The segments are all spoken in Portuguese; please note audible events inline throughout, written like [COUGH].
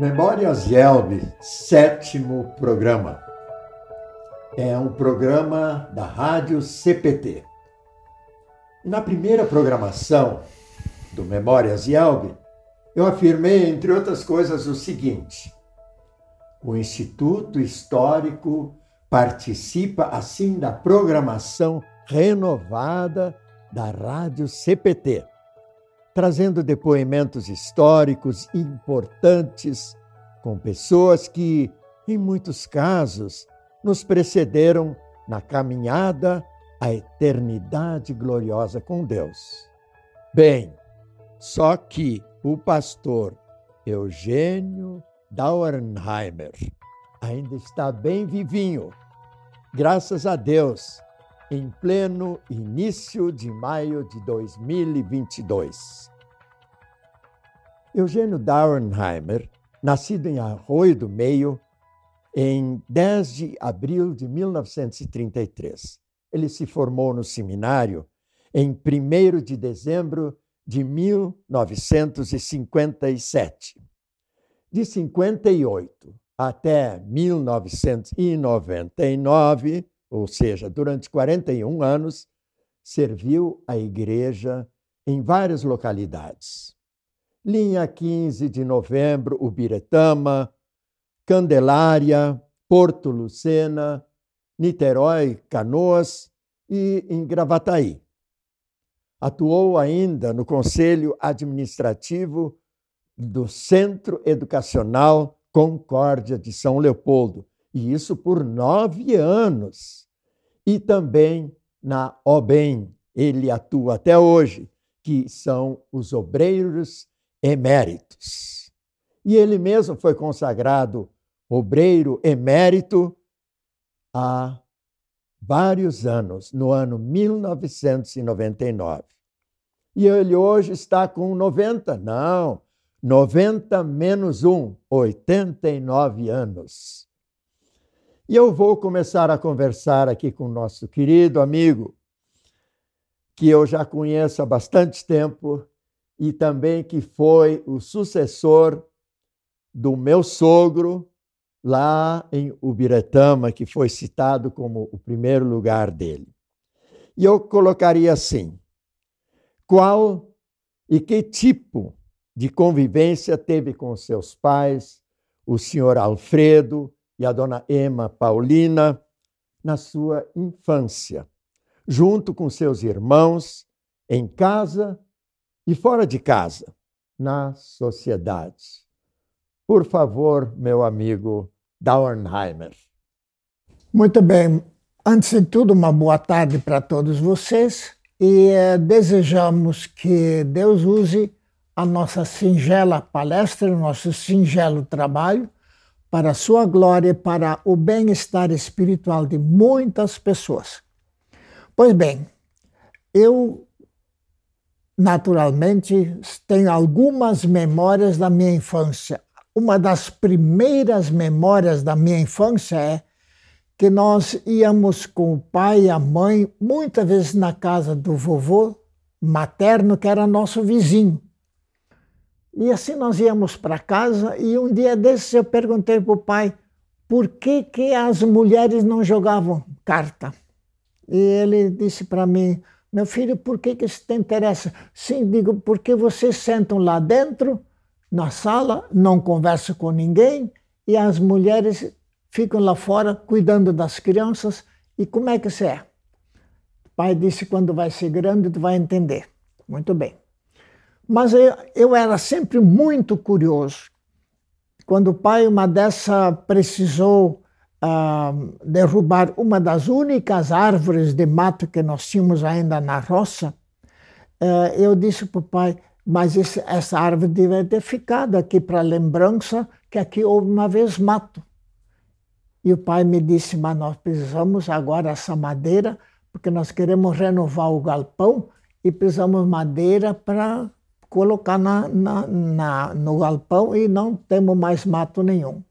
Memórias Yelb, sétimo programa. É um programa da Rádio CPT. Na primeira programação do Memórias Yelb, eu afirmei, entre outras coisas, o seguinte: o Instituto Histórico participa, assim, da programação renovada da Rádio CPT trazendo depoimentos históricos importantes com pessoas que, em muitos casos, nos precederam na caminhada à eternidade gloriosa com Deus. Bem, só que o pastor Eugênio Dauernheimer ainda está bem vivinho, graças a Deus em pleno início de maio de 2022. Eugênio Dauernheimer, nascido em Arroio do Meio, em 10 de abril de 1933. Ele se formou no seminário em 1 de dezembro de 1957. De 58 até 1999, ou seja, durante 41 anos, serviu a igreja em várias localidades. Linha 15 de novembro, Ubiretama, Candelária, Porto Lucena, Niterói, Canoas e em Gravataí. Atuou ainda no Conselho Administrativo do Centro Educacional Concórdia de São Leopoldo, e isso por nove anos. E também na OBEM, ele atua até hoje, que são os obreiros eméritos. E ele mesmo foi consagrado obreiro emérito há vários anos, no ano 1999. E ele hoje está com 90, não, 90 menos 1, 89 anos. E eu vou começar a conversar aqui com o nosso querido amigo, que eu já conheço há bastante tempo e também que foi o sucessor do meu sogro lá em Ubiretama, que foi citado como o primeiro lugar dele. E eu colocaria assim: qual e que tipo de convivência teve com seus pais, o senhor Alfredo e a dona Emma Paulina na sua infância, junto com seus irmãos, em casa e fora de casa, na sociedade. Por favor, meu amigo Dauernheimer. Muito bem. Antes de tudo, uma boa tarde para todos vocês e eh, desejamos que Deus use a nossa singela palestra, o nosso singelo trabalho para a sua glória e para o bem-estar espiritual de muitas pessoas. Pois bem, eu naturalmente tenho algumas memórias da minha infância. Uma das primeiras memórias da minha infância é que nós íamos com o pai e a mãe, muitas vezes na casa do vovô materno, que era nosso vizinho. E assim nós íamos para casa e um dia desses eu perguntei para o pai por que, que as mulheres não jogavam carta. E ele disse para mim, meu filho, por que, que isso te interessa? Sim, digo, porque vocês sentam lá dentro, na sala, não conversam com ninguém e as mulheres ficam lá fora cuidando das crianças. E como é que isso é? O pai disse, quando vai ser grande, tu vai entender. Muito bem. Mas eu, eu era sempre muito curioso. Quando o pai, uma dessa, precisou uh, derrubar uma das únicas árvores de mato que nós tínhamos ainda na roça, uh, eu disse para o pai, mas esse, essa árvore deve ter ficado aqui para lembrança que aqui houve uma vez mato. E o pai me disse, mas nós precisamos agora essa madeira, porque nós queremos renovar o galpão e precisamos madeira para colocar na, na, na, no galpão e não temos mais mato nenhum.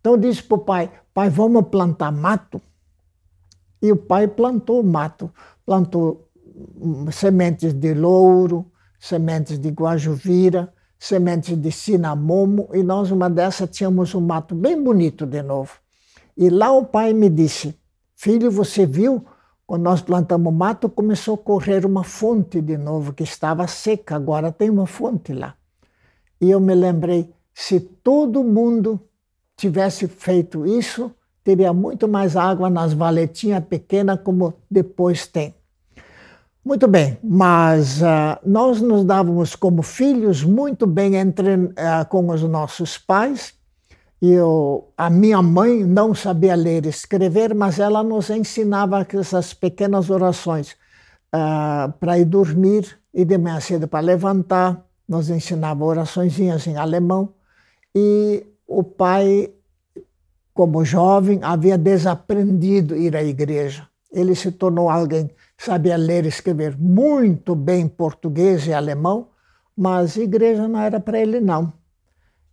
Então disse para o pai, pai, vamos plantar mato? E o pai plantou mato, plantou hum, sementes de louro, sementes de guajuvira, sementes de cinamomo, e nós, uma dessa, tínhamos um mato bem bonito de novo. E lá o pai me disse: Filho, você viu? Quando nós plantamos mato, começou a correr uma fonte de novo, que estava seca, agora tem uma fonte lá. E eu me lembrei: se todo mundo tivesse feito isso, teria muito mais água nas valetinhas pequenas, como depois tem. Muito bem, mas uh, nós nos dávamos como filhos muito bem entre, uh, com os nossos pais. Eu, a minha mãe não sabia ler e escrever, mas ela nos ensinava essas pequenas orações uh, para ir dormir e de manhã cedo para levantar. Nos ensinava oraçõezinhas em alemão. E o pai, como jovem, havia desaprendido ir à igreja. Ele se tornou alguém sabia ler e escrever muito bem português e alemão, mas igreja não era para ele, não.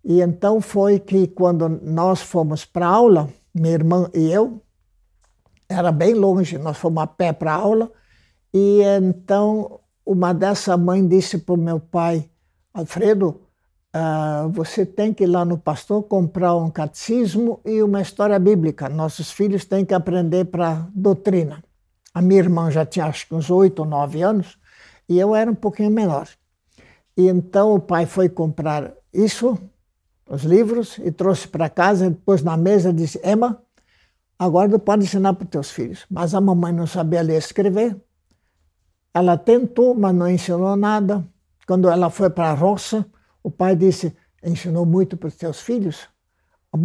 E então foi que quando nós fomos para aula, minha irmã e eu, era bem longe, nós fomos a pé para aula, e então uma dessa mãe disse para o meu pai, Alfredo, uh, você tem que ir lá no pastor comprar um catecismo e uma história bíblica. Nossos filhos têm que aprender para doutrina. A minha irmã já tinha acho que uns oito ou nove anos e eu era um pouquinho menor. E então o pai foi comprar isso, os livros, e trouxe para casa, e pôs na mesa disse: Emma, agora tu pode ensinar para os teus filhos. Mas a mamãe não sabia ler e escrever. Ela tentou, mas não ensinou nada. Quando ela foi para a roça, o pai disse: ensinou muito para os teus filhos. A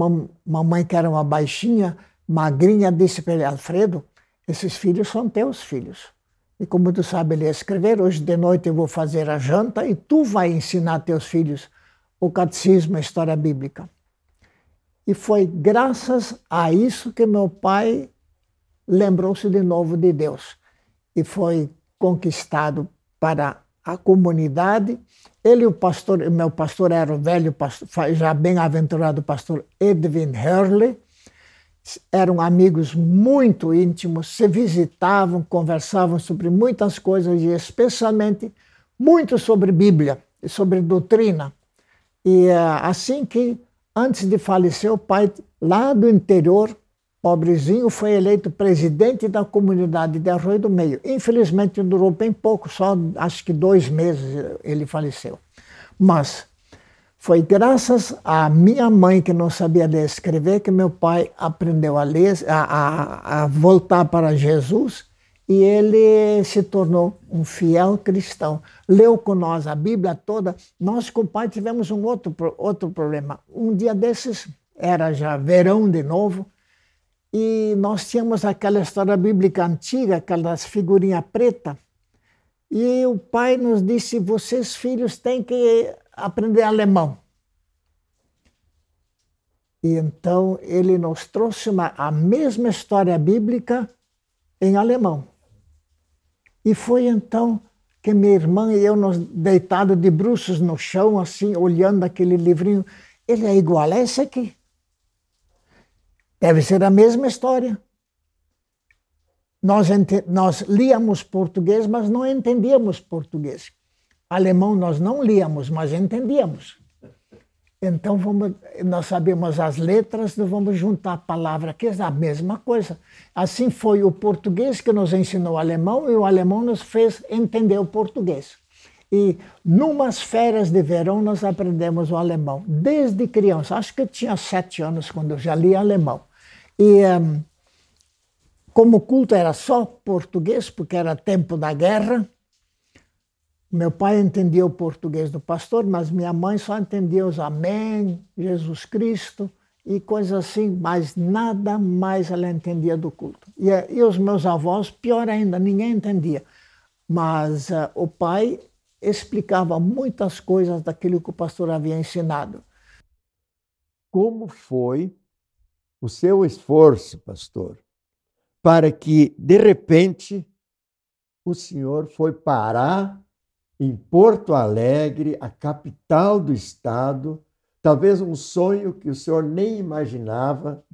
mamãe, que era uma baixinha, magrinha, disse para ele: Alfredo, esses filhos são teus filhos. E como tu sabe ler e escrever, hoje de noite eu vou fazer a janta e tu vai ensinar teus filhos o catecismo, a história bíblica. E foi graças a isso que meu pai lembrou-se de novo de Deus e foi conquistado para a comunidade. Ele, o pastor, meu pastor era o velho, pastor, já bem aventurado pastor Edwin Hurley, eram amigos muito íntimos, se visitavam, conversavam sobre muitas coisas e especialmente muito sobre Bíblia e sobre doutrina. E eh, assim que, antes de falecer, o pai, lá do interior, pobrezinho, foi eleito presidente da comunidade de Arroio do Meio. Infelizmente durou bem pouco, só acho que dois meses ele faleceu. Mas foi graças à minha mãe, que não sabia ler e escrever, que meu pai aprendeu a ler, a, a, a voltar para Jesus e ele se tornou um fiel cristão. Leu com nós a Bíblia toda. Nós com o pai tivemos um outro, outro problema. Um dia desses, era já verão de novo, e nós tínhamos aquela história bíblica antiga, aquelas figurinhas preta. E o pai nos disse: vocês, filhos, têm que aprender alemão. E então ele nos trouxe uma, a mesma história bíblica em alemão. E foi então que minha irmã e eu, nos deitados de bruços no chão, assim, olhando aquele livrinho, ele é igual a esse aqui. Deve ser a mesma história. Nós, nós líamos português, mas não entendíamos português. Alemão nós não líamos, mas entendíamos. Então vamos, nós sabemos as letras, vamos juntar a palavra, que é a mesma coisa. Assim foi o português que nos ensinou o alemão e o alemão nos fez entender o português. E numas férias de verão nós aprendemos o alemão, desde criança. Acho que eu tinha sete anos quando eu já li alemão. E um, como o culto era só português, porque era tempo da guerra, meu pai entendia o português do pastor, mas minha mãe só entendia os Amém, Jesus Cristo e coisas assim, mas nada mais ela entendia do culto. E, e os meus avós, pior ainda, ninguém entendia. Mas uh, o pai explicava muitas coisas daquilo que o pastor havia ensinado. Como foi o seu esforço, pastor, para que, de repente, o senhor foi parar em Porto Alegre, a capital do estado, talvez um sonho que o senhor nem imaginava,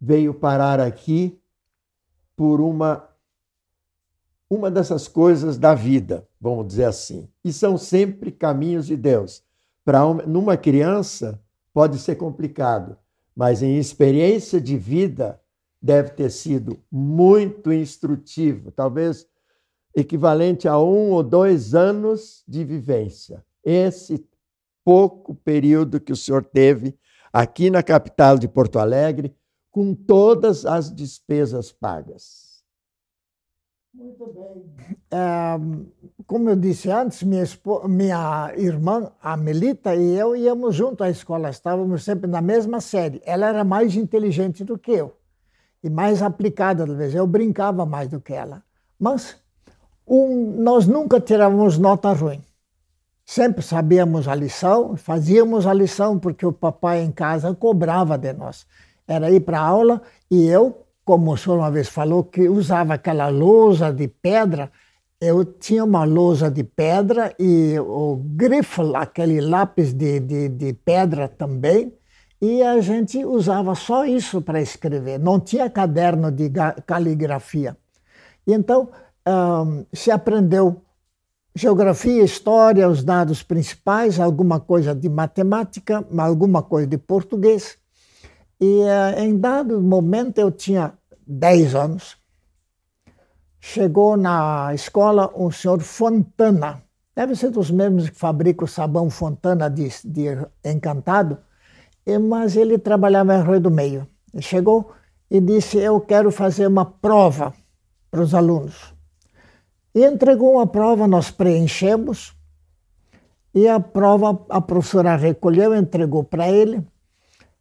veio parar aqui por uma uma dessas coisas da vida, vamos dizer assim. E são sempre caminhos de Deus. Para uma, numa criança pode ser complicado, mas em experiência de vida deve ter sido muito instrutivo, talvez equivalente a um ou dois anos de vivência. Esse pouco período que o senhor teve aqui na capital de Porto Alegre, com todas as despesas pagas. Muito bem. É, como eu disse antes, minha, minha irmã, a Melita, e eu íamos junto à escola, estávamos sempre na mesma série. Ela era mais inteligente do que eu e mais aplicada, talvez. Eu brincava mais do que ela. Mas um, nós nunca tirávamos nota ruim. Sempre sabíamos a lição, fazíamos a lição porque o papai em casa cobrava de nós. Era ir para aula e eu como o senhor uma vez falou, que usava aquela lousa de pedra, eu tinha uma lousa de pedra e o grifo, aquele lápis de, de, de pedra também, e a gente usava só isso para escrever, não tinha caderno de caligrafia. E então um, se aprendeu geografia, história, os dados principais, alguma coisa de matemática, alguma coisa de português. E uh, em dado momento eu tinha 10 anos. Chegou na escola um senhor Fontana, deve ser dos mesmos que fabricam o sabão Fontana de, de Encantado, mas ele trabalhava em Rio do Meio. Ele chegou e disse: Eu quero fazer uma prova para os alunos. E entregou uma prova, nós preenchemos, e a prova a professora recolheu, entregou para ele.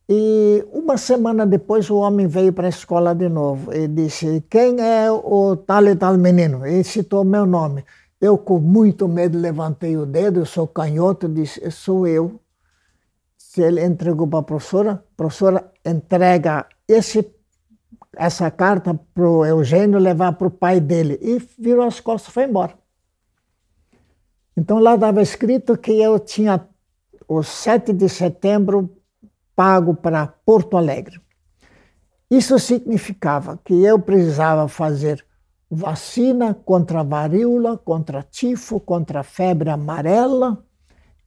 E uma semana depois o homem veio para a escola de novo e disse: Quem é o tal e tal menino? E citou meu nome. Eu, com muito medo, levantei o dedo, eu sou canhoto, disse: Sou eu. Se ele entregou para a professora, a professora entrega esse, essa carta para o Eugênio levar para o pai dele. E virou as costas e foi embora. Então lá estava escrito que eu tinha o 7 de setembro pago para Porto Alegre. Isso significava que eu precisava fazer vacina contra varíola, contra tifo, contra febre amarela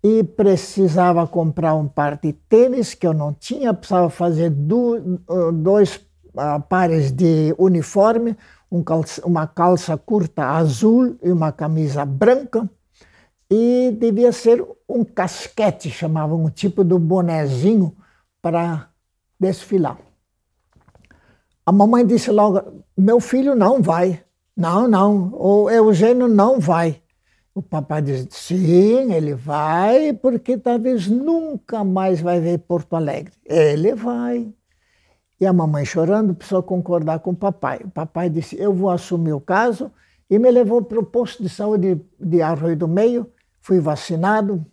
e precisava comprar um par de tênis que eu não tinha, precisava fazer dois uh, pares de uniforme, um calça, uma calça curta azul e uma camisa branca e devia ser um casquete, chamavam um tipo de bonezinho para desfilar. A mamãe disse logo: Meu filho não vai. Não, não, o Eugênio não vai. O papai disse: Sim, ele vai, porque talvez nunca mais vai ver Porto Alegre. Ele vai. E a mamãe chorando precisou concordar com o papai. O papai disse: Eu vou assumir o caso. E me levou para o posto de saúde de Arroio do Meio. Fui vacinado.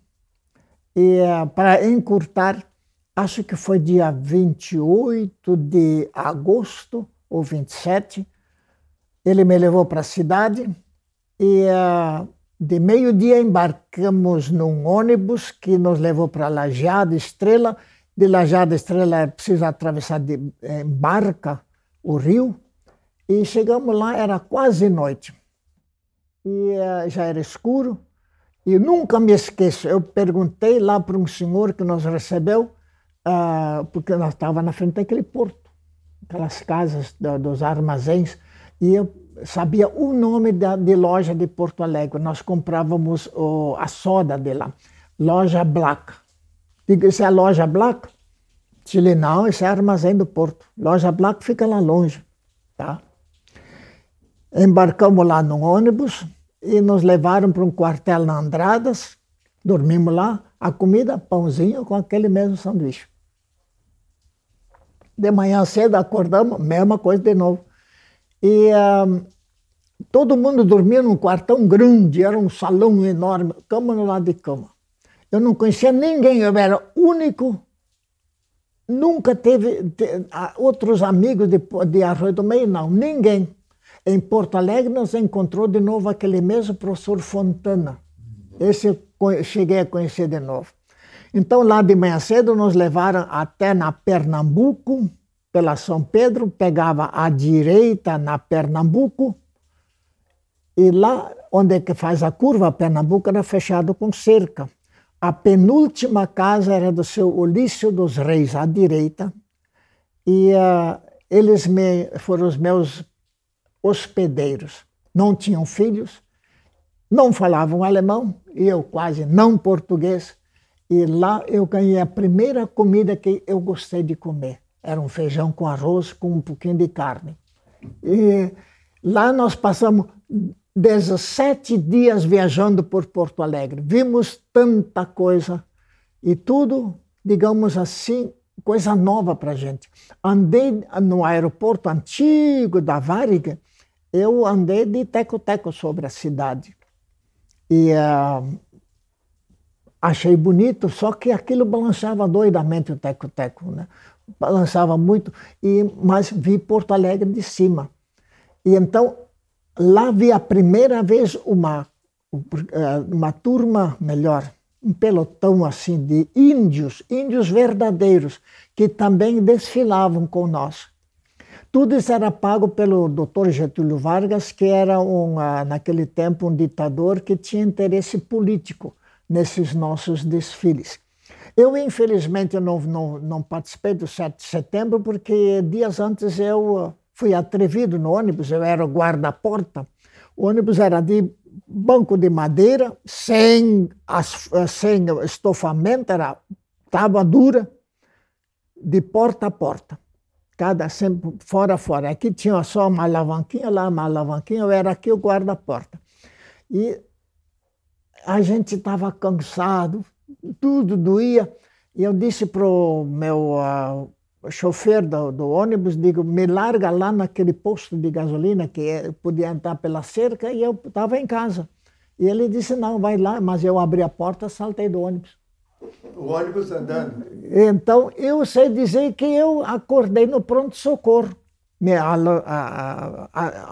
E uh, para encurtar acho que foi dia 28 de agosto ou 27, ele me levou para a cidade e uh, de meio-dia embarcamos num ônibus que nos levou para Lajeado Estrela. De Lajeado Estrela é preciso atravessar de em barca o rio e chegamos lá, era quase noite. E uh, já era escuro. E nunca me esqueço, eu perguntei lá para um senhor que nos recebeu ah, porque nós estávamos na frente daquele porto, aquelas casas da, dos armazéns, e eu sabia o nome da, de loja de Porto Alegre. Nós comprávamos a soda de lá, Loja Black. Digo, isso é a Loja Black? Disse não, isso é armazém do Porto. Loja Black fica lá longe, tá? Embarcamos lá no ônibus e nos levaram para um quartel na Andradas, dormimos lá, a comida, pãozinho com aquele mesmo sanduíche. De manhã cedo acordamos, mesma coisa de novo. E todo mundo dormia num quartão grande, era um salão enorme, cama no lado de cama. Eu não conhecia ninguém, eu era único. Nunca teve te, outros amigos de, de Arroio do Meio, não, ninguém. Em Porto Alegre nós encontrou de novo aquele mesmo professor Fontana. Esse eu cheguei a conhecer de novo. Então, lá de manhã cedo, nos levaram até na Pernambuco, pela São Pedro, pegava à direita na Pernambuco, E lá onde é que faz a curva, Pernambuco era fechado com cerca. A penúltima casa era do seu Olício dos Reis, à direita, e uh, eles me, foram os meus hospedeiros. Não tinham filhos, não falavam alemão, e eu quase não português. E lá eu ganhei a primeira comida que eu gostei de comer. Era um feijão com arroz com um pouquinho de carne. E lá nós passamos 17 dias viajando por Porto Alegre. Vimos tanta coisa e tudo, digamos assim, coisa nova para gente. Andei no aeroporto antigo da Varig, eu andei de teco-teco sobre a cidade. E uh, achei bonito, só que aquilo balançava doidamente o teco-teco, né? Balançava muito, e, mas vi Porto Alegre de cima. E então lá vi a primeira vez uma, uma turma, melhor, um pelotão assim de índios, índios verdadeiros, que também desfilavam com nós. Tudo isso era pago pelo Dr. Getúlio Vargas, que era um, naquele tempo um ditador que tinha interesse político nesses nossos desfiles. Eu, infelizmente, não, não, não participei do 7 de setembro, porque dias antes eu fui atrevido no ônibus, eu era guarda-porta. O ônibus era de banco de madeira, sem, sem estofamento, era tábua dura, de porta a porta. Cada sempre fora a fora. Aqui tinha só uma alavanquinha, lá uma alavanquinha, eu era aqui o guarda-porta. E a gente estava cansado, tudo doía. E eu disse para o meu uh, chofer do, do, ônibus, digo, me larga lá naquele posto de gasolina que é, podia entrar pela cerca e eu estava em casa. E ele disse, não, vai lá, mas eu abri a porta, saltei do ônibus. O ônibus andando? Então, eu sei dizer que eu acordei no pronto-socorro. Me a, a,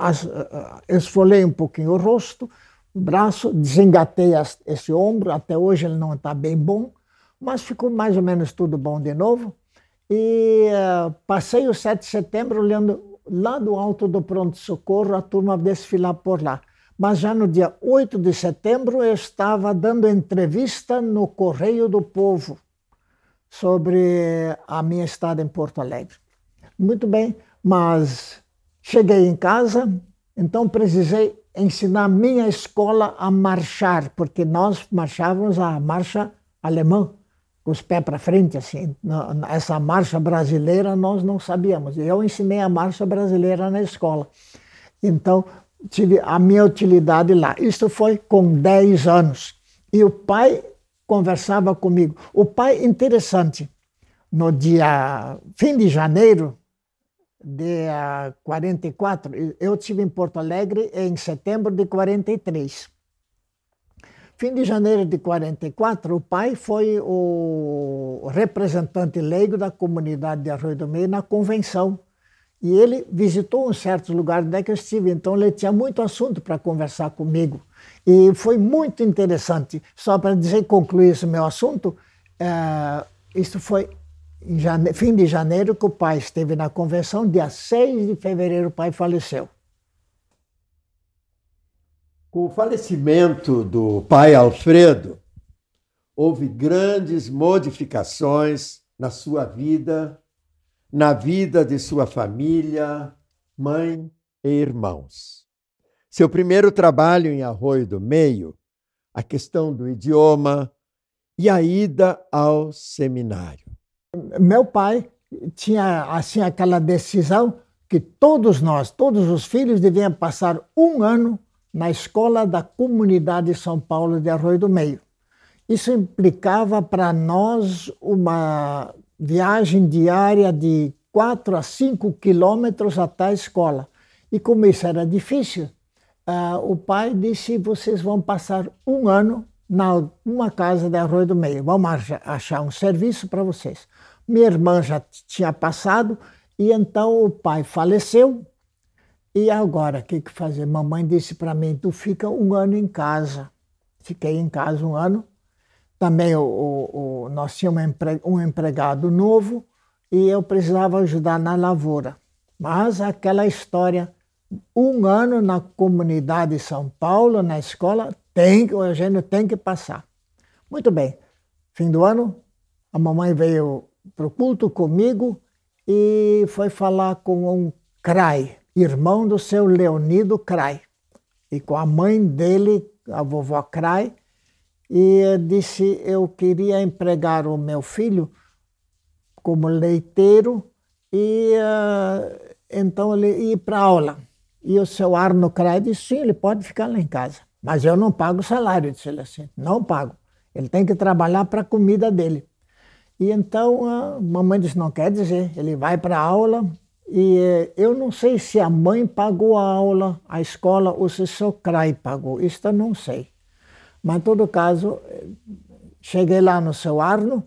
a, esfolei um pouquinho o rosto, braço, desengatei esse ombro, até hoje ele não está bem bom, mas ficou mais ou menos tudo bom de novo. E uh, passei o 7 de setembro olhando lá do alto do pronto-socorro a turma desfilar por lá. Mas já no dia 8 de setembro eu estava dando entrevista no Correio do Povo sobre a minha estada em Porto Alegre. Muito bem, mas cheguei em casa, então precisei ensinar minha escola a marchar, porque nós marchávamos a marcha alemã com os pés para frente, assim. Essa marcha brasileira nós não sabíamos. Eu ensinei a marcha brasileira na escola. Então, tive a minha utilidade lá. Isso foi com 10 anos. E o pai conversava comigo. O pai, interessante, no dia fim de janeiro de 44, eu estive em Porto Alegre em setembro de 43. Fim de janeiro de 44, o pai foi o representante leigo da comunidade de Arroio do Meio na convenção. E ele visitou um certo lugar onde é que eu estive, então ele tinha muito assunto para conversar comigo. E foi muito interessante. Só para dizer, concluir esse meu assunto, é, isso foi jane... fim de janeiro que o pai esteve na convenção, dia 6 de fevereiro o pai faleceu. Com o falecimento do pai Alfredo, houve grandes modificações na sua vida, na vida de sua família, mãe e irmãos. Seu primeiro trabalho em Arroio do Meio, a questão do idioma e a ida ao seminário. Meu pai tinha assim aquela decisão que todos nós, todos os filhos deviam passar um ano na escola da comunidade São Paulo de Arroio do Meio. Isso implicava para nós uma viagem diária de 4 a 5 quilômetros até a escola. E como isso era difícil, uh, o pai disse: vocês vão passar um ano na uma casa de Arroio do Meio, vamos achar um serviço para vocês. Minha irmã já tinha passado e então o pai faleceu e agora, o que, que fazer? Mamãe disse para mim: tu fica um ano em casa. Fiquei em casa um ano. Também o, o, o nós tínhamos um empregado novo e eu precisava ajudar na lavoura. Mas aquela história um ano na comunidade de São Paulo, na escola, tem, o Eugênio tem que passar. Muito bem. Fim do ano, a mamãe veio para o culto comigo e foi falar com um Crai, irmão do seu Leonido Crai, e com a mãe dele, a vovó Crai, e disse: Eu queria empregar o meu filho como leiteiro e uh, então ele ir para aula. E o seu Arno Crai disse: Sim, ele pode ficar lá em casa, mas eu não pago salário. Disse ele assim: Não pago. Ele tem que trabalhar para a comida dele. E então a mamãe disse: Não quer dizer, ele vai para a aula. E eh, eu não sei se a mãe pagou a aula, a escola, ou se seu CRAI pagou. Isso eu não sei. Mas, em todo caso, cheguei lá no seu Arno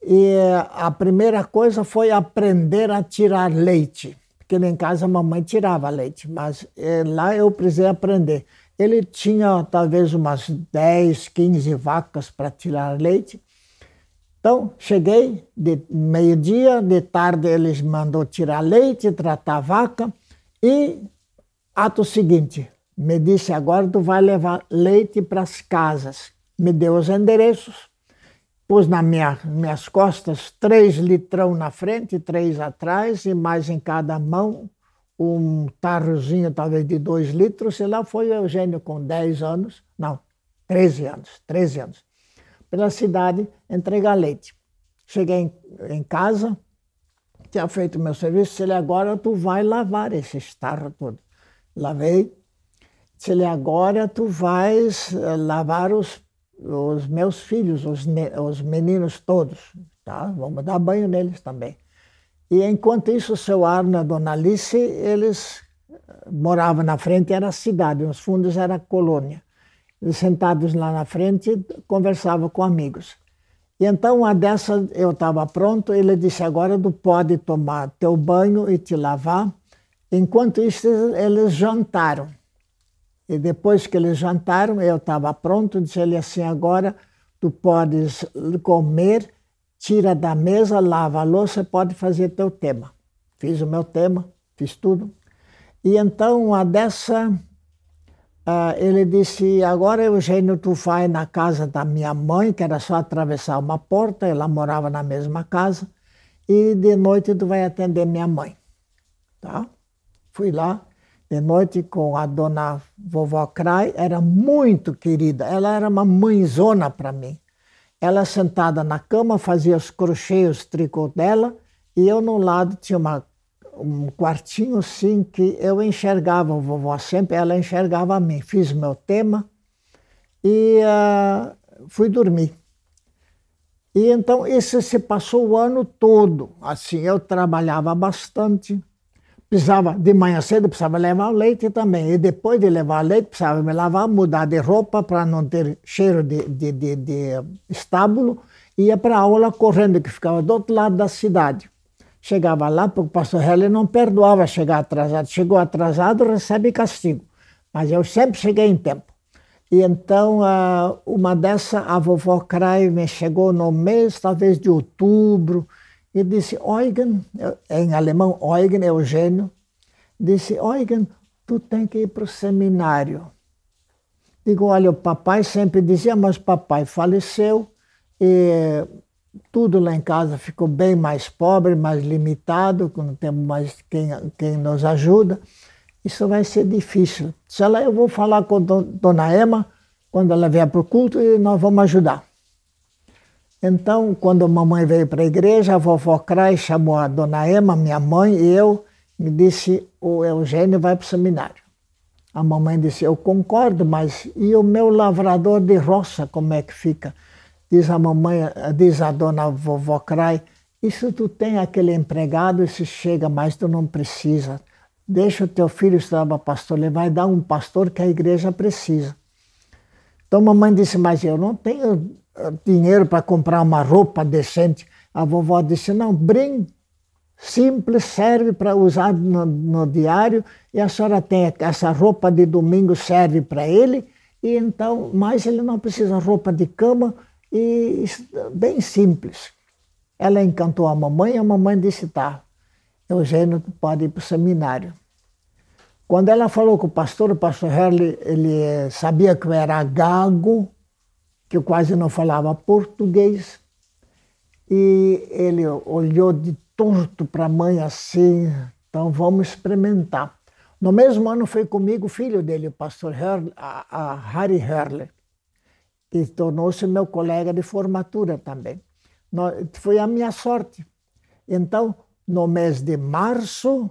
e a primeira coisa foi aprender a tirar leite. Porque em casa a mamãe tirava leite, mas eh, lá eu precisei aprender. Ele tinha talvez umas 10, 15 vacas para tirar leite. Então, cheguei de meio-dia, de tarde eles mandou tirar leite, tratar a vaca e ato seguinte, me disse agora tu vai levar leite para as casas. Me deu os endereços, pus nas minha, minhas costas três litrão na frente, três atrás e mais em cada mão um tarrozinho talvez de dois litros. E lá foi o Eugênio com 10 anos, não, 13 anos, 13 anos, pela cidade entregar leite. Cheguei em, em casa, tinha feito meu serviço, ele agora tu vai lavar esse tarro todo. Lavei, se ele agora tu vais eh, lavar os, os meus filhos, os, os meninos todos, tá? Vamos dar banho neles também. E enquanto isso, o seu Arno e dona Alice, eles eh, moravam na frente, era cidade, nos fundos era a colônia. Sentados lá na frente, conversavam com amigos. E então, uma dessas, eu estava pronto, ele disse, agora tu pode tomar teu banho e te lavar. Enquanto isso, eles jantaram. E depois que eles jantaram, eu estava pronto, disse ele assim: agora tu podes comer, tira da mesa, lava a louça, pode fazer teu tema. Fiz o meu tema, fiz tudo. E então, a dessa, uh, ele disse: agora, Eugênio, tu vai na casa da minha mãe, que era só atravessar uma porta, ela morava na mesma casa, e de noite tu vai atender minha mãe. Tá? Fui lá de noite com a dona vovó Crai, era muito querida. Ela era uma mãezona para mim. Ela sentada na cama fazia os crochês, tricô dela, e eu no lado tinha uma, um quartinho assim que eu enxergava a vovó sempre, ela enxergava a mim. Fiz meu tema e uh, fui dormir. E então isso se passou o ano todo. Assim, eu trabalhava bastante, precisava, de manhã cedo, precisava levar leite também. E depois de levar leite, precisava me lavar, mudar de roupa para não ter cheiro de, de, de, de estábulo. Ia para aula correndo, que ficava do outro lado da cidade. Chegava lá, porque o pastor Heller não perdoava chegar atrasado. Chegou atrasado, recebe castigo. Mas eu sempre cheguei em tempo. E então, uma dessa, a vovó Crai me chegou no mês, talvez de outubro, e disse, Eugen, em alemão, Eugen, Eugênio, disse, Eugen, tu tem que ir para o seminário. Digo, olha, o papai sempre dizia, mas papai faleceu e tudo lá em casa ficou bem mais pobre, mais limitado, não temos mais quem, quem nos ajuda. Isso vai ser difícil. Se ela, eu vou falar com dona Emma quando ela vier para o culto e nós vamos ajudar. Então, quando a mamãe veio para a igreja, a vovó Crai chamou a dona Emma, minha mãe, e eu, me disse: o Eugênio vai para o seminário. A mamãe disse: Eu concordo, mas e o meu lavrador de roça, como é que fica? Diz a mamãe, diz a dona vovó Crai: Isso tu tem aquele empregado, se chega, mas tu não precisa. Deixa o teu filho estudar para pastor, ele vai dar um pastor que a igreja precisa. Então a mamãe disse: Mas eu não tenho dinheiro para comprar uma roupa decente. A vovó disse: não, brim simples serve para usar no, no, diário e a senhora tem essa roupa de domingo serve para ele e então mais ele não precisa roupa de cama e bem simples. Ela encantou a mamãe a mamãe disse tá, Eugênio pode ir para o seminário. Quando ela falou com o pastor, o pastor Herle, ele sabia que eu era gago, que eu quase não falava português, e ele olhou de torto para a mãe assim, então vamos experimentar. No mesmo ano foi comigo o filho dele, o pastor Herle, a, a Harry Herle, que tornou-se meu colega de formatura também. Foi a minha sorte. Então, no mês de março,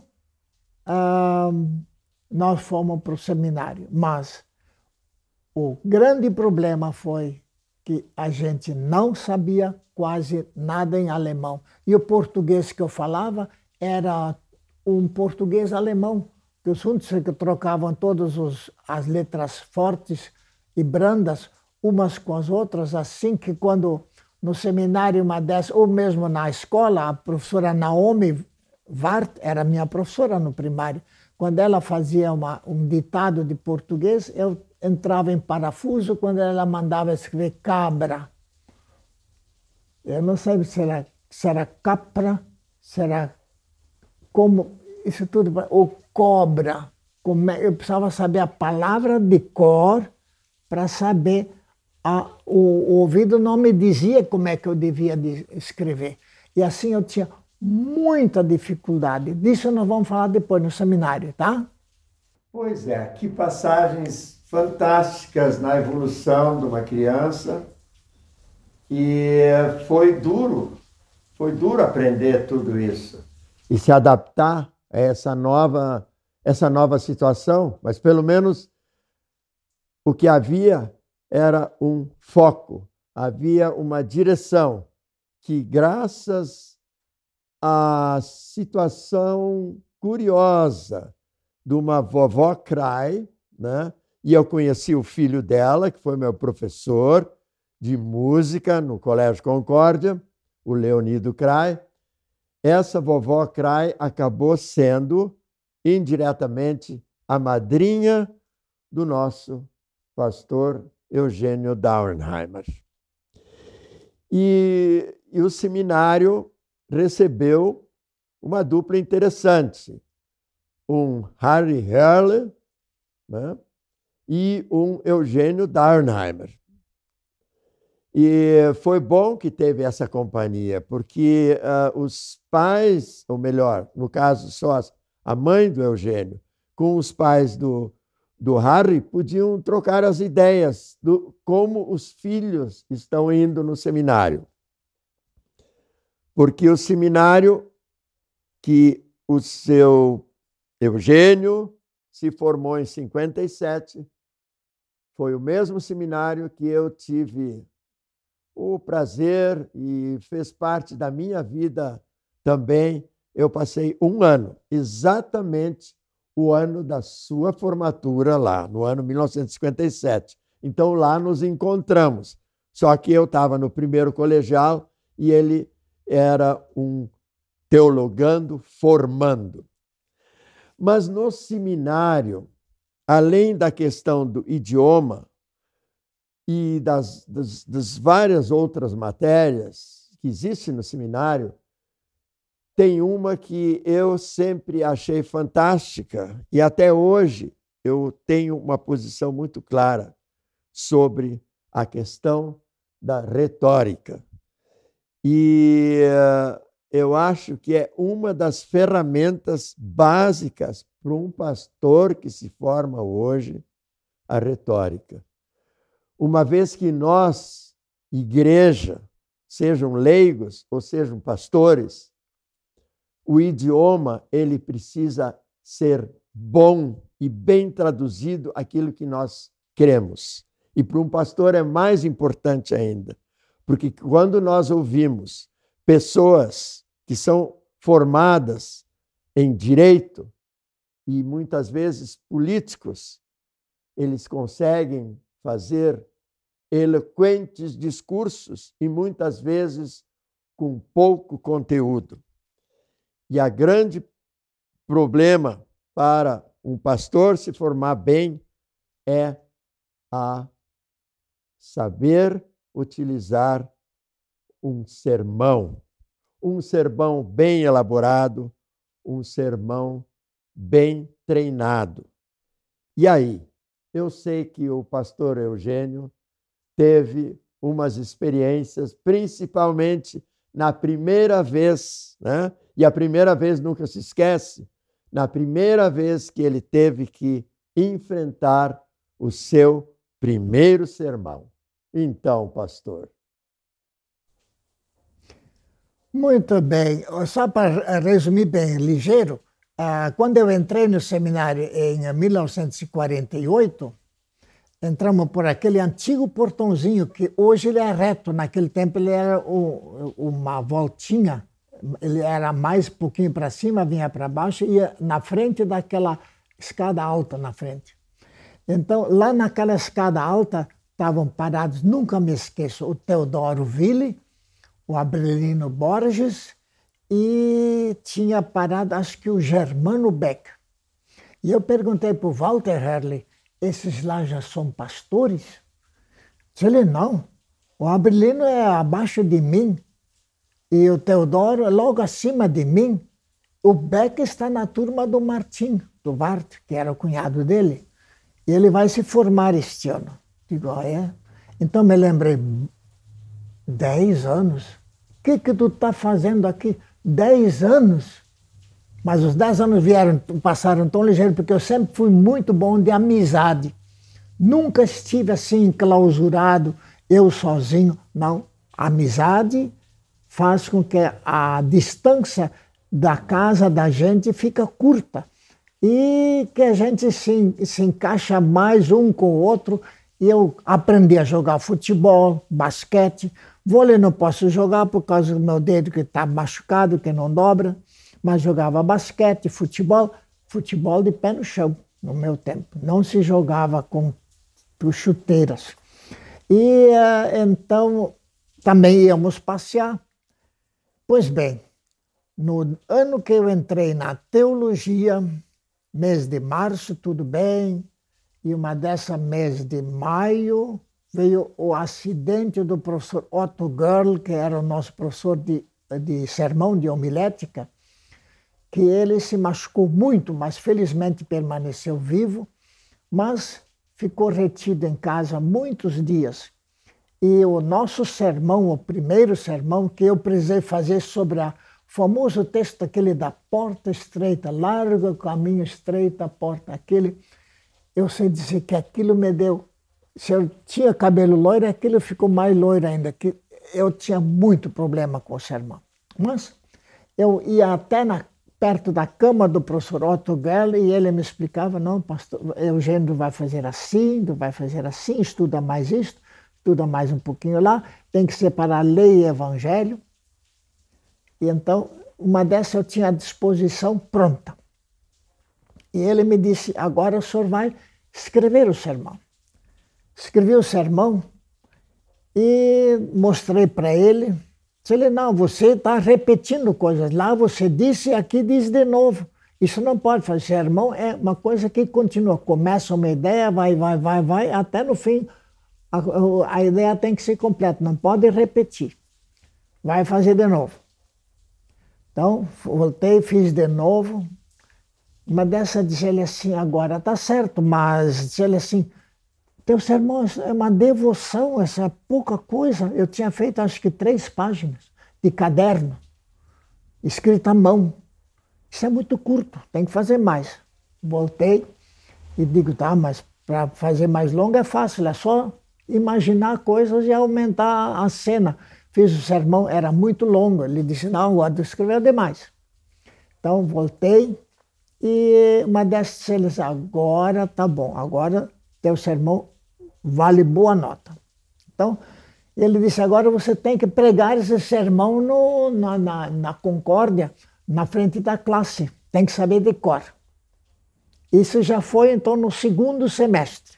nós fomos para o seminário. Mas o grande problema foi que a gente não sabia quase nada em alemão. E o português que eu falava era um português alemão, que os que trocavam todas as letras fortes e brandas umas com as outras, assim que quando no seminário uma dessas, ou mesmo na escola, a professora Naomi Vart era minha professora no primário. Quando ela fazia uma, um ditado de português, eu entrava em parafuso quando ela mandava escrever cabra. Eu não sei se era, se era capra, se era como, isso tudo, ou cobra. Como, é, eu precisava saber a palavra de cor para saber, a, o, o ouvido não me dizia como é que eu devia de escrever. E assim eu tinha muita dificuldade. Disso nós vamos falar depois no seminário, tá? Pois é, que passagens fantásticas na evolução de uma criança. E foi duro, foi duro aprender tudo isso e se adaptar a essa nova essa nova situação, mas pelo menos o que havia era um foco, havia uma direção que graças a situação curiosa de uma vovó Cray, né? E eu conheci o filho dela, que foi meu professor de música no Colégio Concórdia, o Leonido Cray. Essa vovó Cray acabou sendo indiretamente a madrinha do nosso pastor Eugênio Dauernheimer. E, e o seminário recebeu uma dupla interessante, um Harry Herle né, e um Eugênio Darnheimer. E foi bom que teve essa companhia, porque uh, os pais, ou melhor, no caso só a mãe do Eugênio, com os pais do, do Harry, podiam trocar as ideias do como os filhos estão indo no seminário porque o seminário que o seu Eugênio se formou em 57 foi o mesmo seminário que eu tive o prazer e fez parte da minha vida também. Eu passei um ano, exatamente o ano da sua formatura lá, no ano 1957. Então lá nos encontramos. Só que eu estava no primeiro colegial e ele era um teologando formando. Mas no seminário, além da questão do idioma e das, das, das várias outras matérias que existem no seminário, tem uma que eu sempre achei fantástica e até hoje eu tenho uma posição muito clara sobre a questão da retórica. E uh, eu acho que é uma das ferramentas básicas para um pastor que se forma hoje, a retórica. Uma vez que nós, igreja, sejam leigos ou sejam pastores, o idioma ele precisa ser bom e bem traduzido aquilo que nós queremos. E para um pastor é mais importante ainda, porque quando nós ouvimos pessoas que são formadas em direito e muitas vezes políticos, eles conseguem fazer eloquentes discursos e muitas vezes com pouco conteúdo. E a grande problema para um pastor se formar bem é a saber utilizar um sermão, um sermão bem elaborado, um sermão bem treinado. E aí? Eu sei que o pastor Eugênio teve umas experiências, principalmente na primeira vez, né? E a primeira vez nunca se esquece, na primeira vez que ele teve que enfrentar o seu primeiro sermão. Então, pastor. Muito bem. Só para resumir bem ligeiro, ah, quando eu entrei no seminário em 1948, entramos por aquele antigo portãozinho que hoje ele é reto, naquele tempo ele era uma voltinha, ele era mais pouquinho para cima, vinha para baixo ia na frente daquela escada alta na frente. Então, lá naquela escada alta estavam parados, nunca me esqueço, o Teodoro Ville, o Abelino Borges e tinha parado, acho que o Germano Beck. E eu perguntei para o Walter Herrle, esses lá já são pastores? Ele, não. O Abelino é abaixo de mim e o Teodoro logo acima de mim. O Beck está na turma do Martim, do Bart, que era o cunhado dele. E ele vai se formar este ano. Digo, ah, é? Então me lembrei, dez anos? O que, que tu está fazendo aqui? Dez anos? Mas os dez anos vieram, passaram tão ligeiro, porque eu sempre fui muito bom de amizade. Nunca estive assim enclausurado, eu sozinho. Não. Amizade faz com que a distância da casa da gente fica curta e que a gente se, se encaixa mais um com o outro eu aprendi a jogar futebol, basquete. Vôlei não posso jogar por causa do meu dedo que está machucado, que não dobra. Mas jogava basquete, futebol, futebol de pé no chão, no meu tempo. Não se jogava com chuteiras. E uh, então também íamos passear. Pois bem, no ano que eu entrei na teologia, mês de março, tudo bem, e uma dessa mês de maio veio o acidente do professor Otto Girl, que era o nosso professor de, de sermão de homilética, que ele se machucou muito, mas felizmente permaneceu vivo, mas ficou retido em casa muitos dias. E o nosso sermão, o primeiro sermão que eu precisei fazer sobre o famoso texto aquele da porta estreita, largo caminho estreita, porta aquele, eu sei dizer que aquilo me deu. Se eu tinha cabelo loiro, aquilo ficou mais loiro ainda. Que eu tinha muito problema com o sermão. Mas eu ia até na, perto da cama do professor Otto Gell e ele me explicava: não, pastor, Eugênio vai fazer assim, vai fazer assim, estuda mais isto, estuda mais um pouquinho lá, tem que separar lei e evangelho. E então, uma dessas eu tinha a disposição pronta. E ele me disse: agora o senhor vai escrever o sermão. Escrevi o sermão e mostrei para ele. Ele: não, você está repetindo coisas. Lá você disse, aqui diz de novo. Isso não pode fazer. Sermão é uma coisa que continua. Começa uma ideia, vai, vai, vai, vai, até no fim. A, a ideia tem que ser completa, não pode repetir. Vai fazer de novo. Então, voltei, fiz de novo, uma dessa diz ele assim, agora tá certo, mas diz ele assim, teu sermão é uma devoção, essa é pouca coisa. Eu tinha feito acho que três páginas de caderno, escrito à mão. Isso é muito curto, tem que fazer mais. Voltei e digo, tá, mas para fazer mais longo é fácil, é só imaginar coisas e aumentar a cena. Fiz o sermão, era muito longo. Ele disse, não, o escreveu demais. Então voltei, e uma dessas eles, agora tá bom, agora teu sermão vale boa nota. Então, ele disse, agora você tem que pregar esse sermão no, na, na, na concórdia, na frente da classe. Tem que saber de cor. Isso já foi, então, no segundo semestre.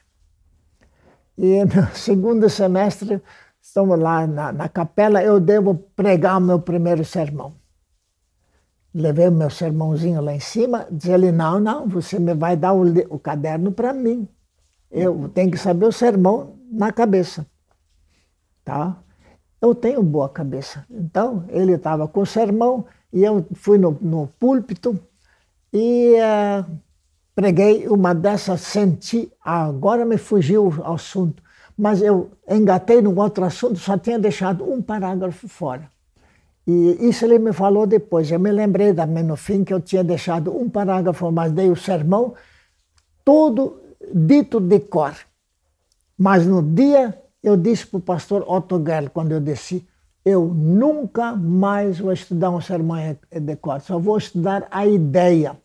E [LAUGHS] no segundo semestre, estamos lá na, na capela, eu devo pregar o meu primeiro sermão levei o meu sermãozinho lá em cima, disse ele, não, não, você me vai dar o, o caderno para mim. Eu tenho que saber o sermão na cabeça. Tá? Eu tenho boa cabeça. Então, ele estava com o sermão e eu fui no, no púlpito e uh, preguei uma dessas, senti, agora me fugiu o assunto, mas eu engatei num outro assunto, só tinha deixado um parágrafo fora. E isso ele me falou depois. Eu me lembrei também no fim que eu tinha deixado um parágrafo, mas dei o sermão todo dito de cor. Mas no dia eu disse para o pastor Otto Gerl, quando eu desci, eu nunca mais vou estudar um sermão de cor, só vou estudar a ideia.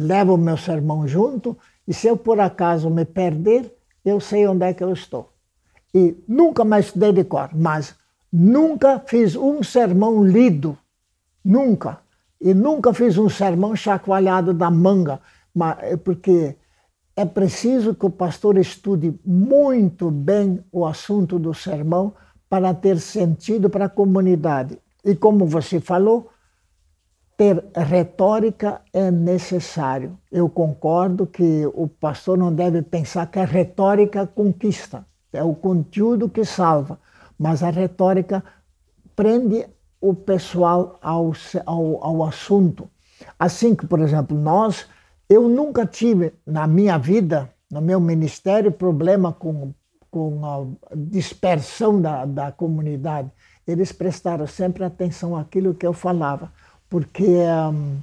Levo o meu sermão junto e se eu por acaso me perder, eu sei onde é que eu estou. E nunca mais estudei de cor, mas nunca fiz um sermão lido, nunca. E nunca fiz um sermão chacoalhado da manga, porque é preciso que o pastor estude muito bem o assunto do sermão para ter sentido para a comunidade. E como você falou, ter retórica é necessário. Eu concordo que o pastor não deve pensar que a retórica conquista, é o conteúdo que salva, mas a retórica prende o pessoal ao, ao, ao assunto. Assim que, por exemplo, nós eu nunca tive na minha vida, no meu ministério, problema com, com a dispersão da, da comunidade. Eles prestaram sempre atenção àquilo que eu falava, porque um,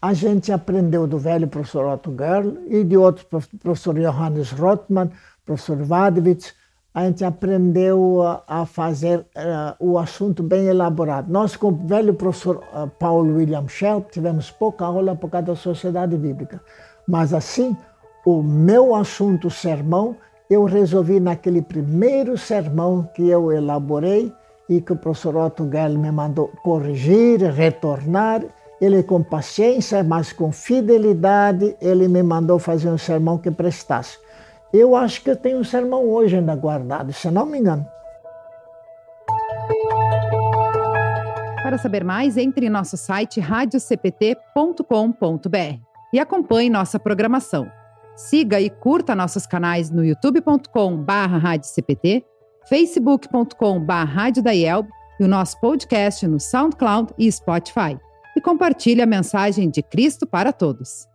a gente aprendeu do velho professor Otto Gerl e de outro professor Johannes Rothman, professor Wadewitz, a gente aprendeu a, fazer uh, o assunto bem elaborado. Nós, com o velho professor uh, Paulo William Shelp, tivemos pouca aula por causa da sociedade bíblica. Mas assim, o meu assunto, sermão, eu resolvi naquele primeiro sermão que eu elaborei e que o professor Otto Gell me mandou corrigir, retornar. Ele com paciência, mas com fidelidade, ele me mandou fazer um sermão que prestasse. Eu acho que eu tenho um sermão hoje ainda guardado, se não me engano. Para saber mais, entre em nosso site radiocpt.com.br e acompanhe nossa programação. Siga e curta nossos canais no youtube.com.br, facebook.com.br e o nosso podcast no SoundCloud e Spotify. E compartilhe a mensagem de Cristo para todos.